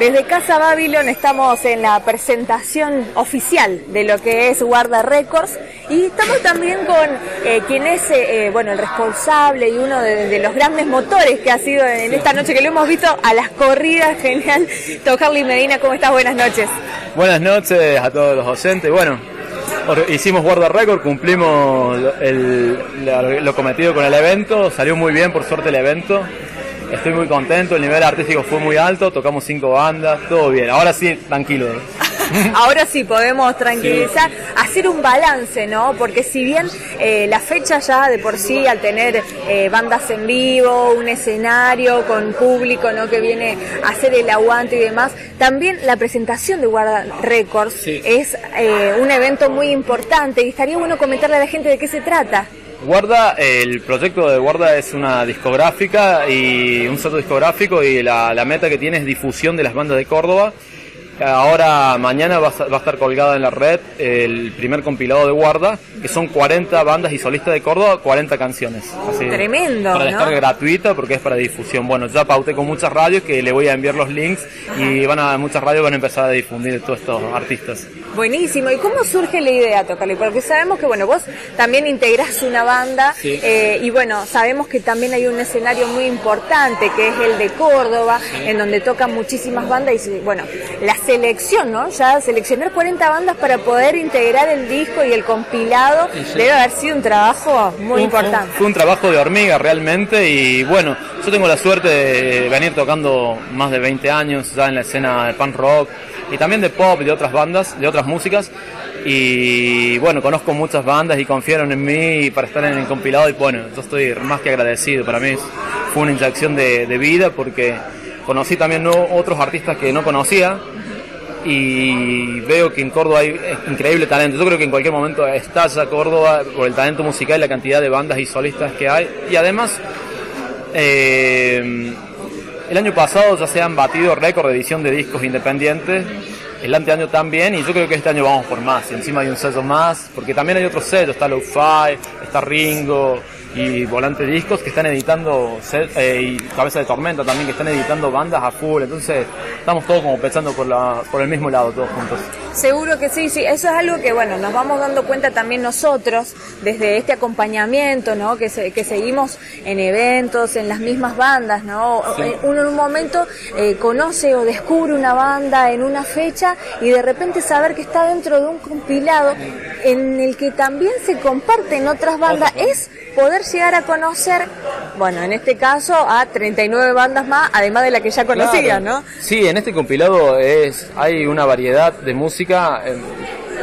desde Casa Babylon estamos en la presentación oficial de lo que es Guarda Records y estamos también con eh, quien es eh, eh, bueno el responsable y uno de, los grandes motores que ha sido en esta noche que lo hemos visto a las corridas, genial. Don Carly Medina, ¿cómo estás? Buenas noches. Buenas noches a todos los docentes. Bueno, hicimos Guarda Record, cumplimos lo cometido con el evento, salió muy bien por suerte el evento. Estoy muy contento, el nivel artístico fue muy alto, tocamos cinco bandas, todo bien. Ahora sí, tranquilo. Ahora sí podemos tranquilizar, hacer un balance, ¿no? Porque si bien eh, la fecha ya de por sí, al tener eh, bandas en vivo, un escenario con público, ¿no? Que viene a hacer el aguante y demás, también la presentación de Guarda Records es eh, un evento muy importante y estaría bueno comentarle a la gente de qué se trata. Guarda, el proyecto de Guarda es una discográfica y un salto discográfico y la, la meta que tiene es difusión de las bandas de Córdoba Ahora, mañana va a, estar colgada en la red el primer compilado de Guarda, que son 40 bandas y solistas de Córdoba, 40 canciones. Tremendo. Para descarga gratuita porque es para difusión. Bueno, ya pauté con muchas radios que le voy a enviar los links y van a muchas radios van a empezar a difundir todos estos artistas. Buenísimo. ¿Y cómo surge la idea, Tocarle? Porque sabemos que, bueno, vos también integrás una banda eh, y, bueno, sabemos que también hay un escenario muy importante que es el de Córdoba, en donde tocan muchísimas bandas y, bueno, las selección, ¿no? Ya seleccionar 40 bandas para poder integrar el disco y el compilado debe haber sido un trabajo muy importante. Fue un trabajo de hormiga realmente y bueno, yo tengo la suerte de venir tocando más de 20 años ya en la escena de punk rock y también de pop y de otras bandas, de otras músicas y bueno, conozco muchas bandas y confiaron en mí para estar en el compilado y bueno, yo estoy más que agradecido, para mí fue una inyección de, vida porque conocí también otros artistas que no conocía y veo que en Córdoba hay increíble talento. Yo creo que en cualquier momento estalla Córdoba por el talento musical y la cantidad de bandas y solistas que hay. Y además, eh, el año pasado ya se han batido récord de edición de discos independientes. El anteaño también, y yo creo que este año vamos por más. Encima hay un sello más, porque también hay otros sellos: está Lo-Fi, está Ringo, y Volante Discos que están editando, eh, y Cabeza de Tormenta también, que están editando bandas a full. Entonces, estamos todos como pensando por, la, por el mismo lado, todos juntos. Seguro que sí, sí. Eso es algo que, bueno, nos vamos dando cuenta también nosotros, desde este acompañamiento, ¿no? Que, que seguimos en eventos, en las mismas bandas, ¿no? Uno en un momento eh, conoce o descubre una banda en una fecha y de repente saber que está dentro de un compilado en el que también se comparten otras bandas, es poder llegar a conocer, bueno, en este caso a 39 bandas más, además de la que ya conocía, ¿no? Sí, en este compilado es hay una variedad de música eh,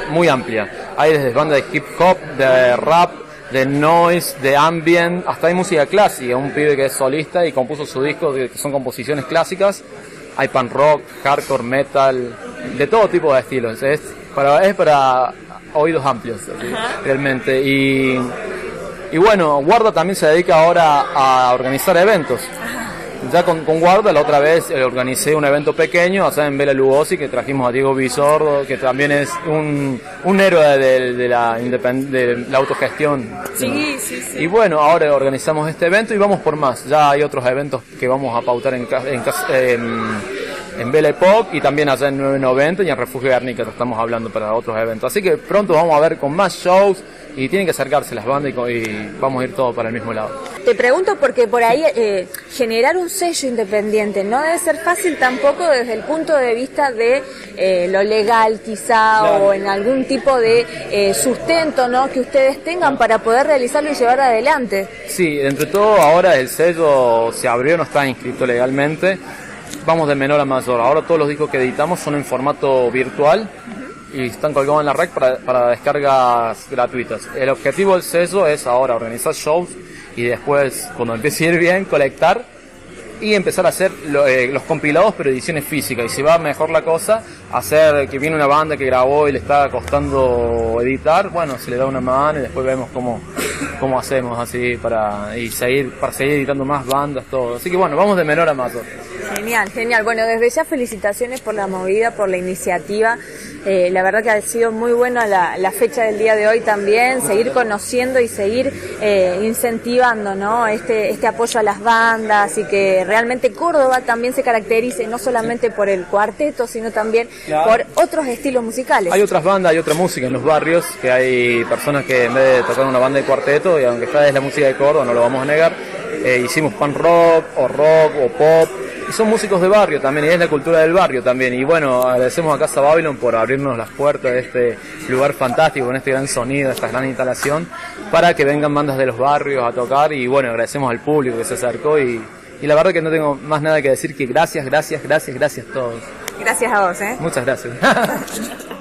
muy amplia. Hay desde bandas de hip hop, de rap, de noise, de ambient, hasta hay música clásica, un pibe que es solista y compuso su disco que son composiciones clásicas. Hay punk rock, hardcore, metal, de todo tipo de estilos. Es para, es para oídos amplios, realmente. Y y bueno, Guarda también se dedica ahora a organizar eventos. Ya con, Guarda la otra vez eh, organicé un evento pequeño allá en Bela Lugosi que trajimos a Diego Bisordo, que también es un, un héroe de, la, de la autogestión. Sí, sí, sí. Y bueno, ahora organizamos este evento y vamos por más. Ya hay otros eventos que vamos a pautar en, en, en, en Belle Époque y también allá en 990 y en Refugio Guernica estamos hablando para otros eventos. Así que pronto vamos a ver con más shows y tienen que acercarse las bandas y, vamos a ir todos para el mismo lado. Te pregunto porque por ahí eh, generar un sello independiente no debe ser fácil tampoco desde el punto de vista de eh, lo legal quizá o en algún tipo de eh, sustento ¿no? que ustedes tengan para poder realizarlo y llevar adelante. Sí, entre todo ahora el sello se abrió, no está inscrito legalmente. Vamos de menor a mayor. Ahora todos los discos que editamos son en formato virtual y están colgados en la red para, descargas gratuitas. El objetivo del sello es ahora organizar shows y después, cuando empiece a ir bien, colectar y empezar a hacer eh, los compilados pero ediciones físicas y si va mejor la cosa hacer que viene una banda que grabó y le está costando editar bueno se le da una mano y después vemos cómo, cómo hacemos así para y seguir para seguir editando más bandas todo así que bueno vamos de menor a mayor Genial, genial. Bueno, desde ya felicitaciones por la movida, por la iniciativa. Eh, la verdad que ha sido muy buena la, fecha del día de hoy también, seguir conociendo y seguir eh, incentivando ¿no? este, este apoyo a las bandas y que realmente Córdoba también se caracterice no solamente por el cuarteto, sino también por otros estilos musicales. Hay otras bandas, hay otra música en los barrios, que hay personas que en vez de tocar una banda de cuarteto, y aunque esta es la música de Córdoba, no lo vamos a negar, eh, hicimos punk rock o rock o pop y son músicos de barrio también, y es la cultura del barrio también. Y bueno, agradecemos a Casa Babylon por abrirnos las puertas de este lugar fantástico, con este gran sonido, esta gran instalación, para que vengan bandas de los barrios a tocar. Y bueno, agradecemos al público que se acercó y, y la verdad que no tengo más nada que decir que gracias, gracias, gracias, gracias a todos. Gracias a vos, ¿eh? Muchas gracias.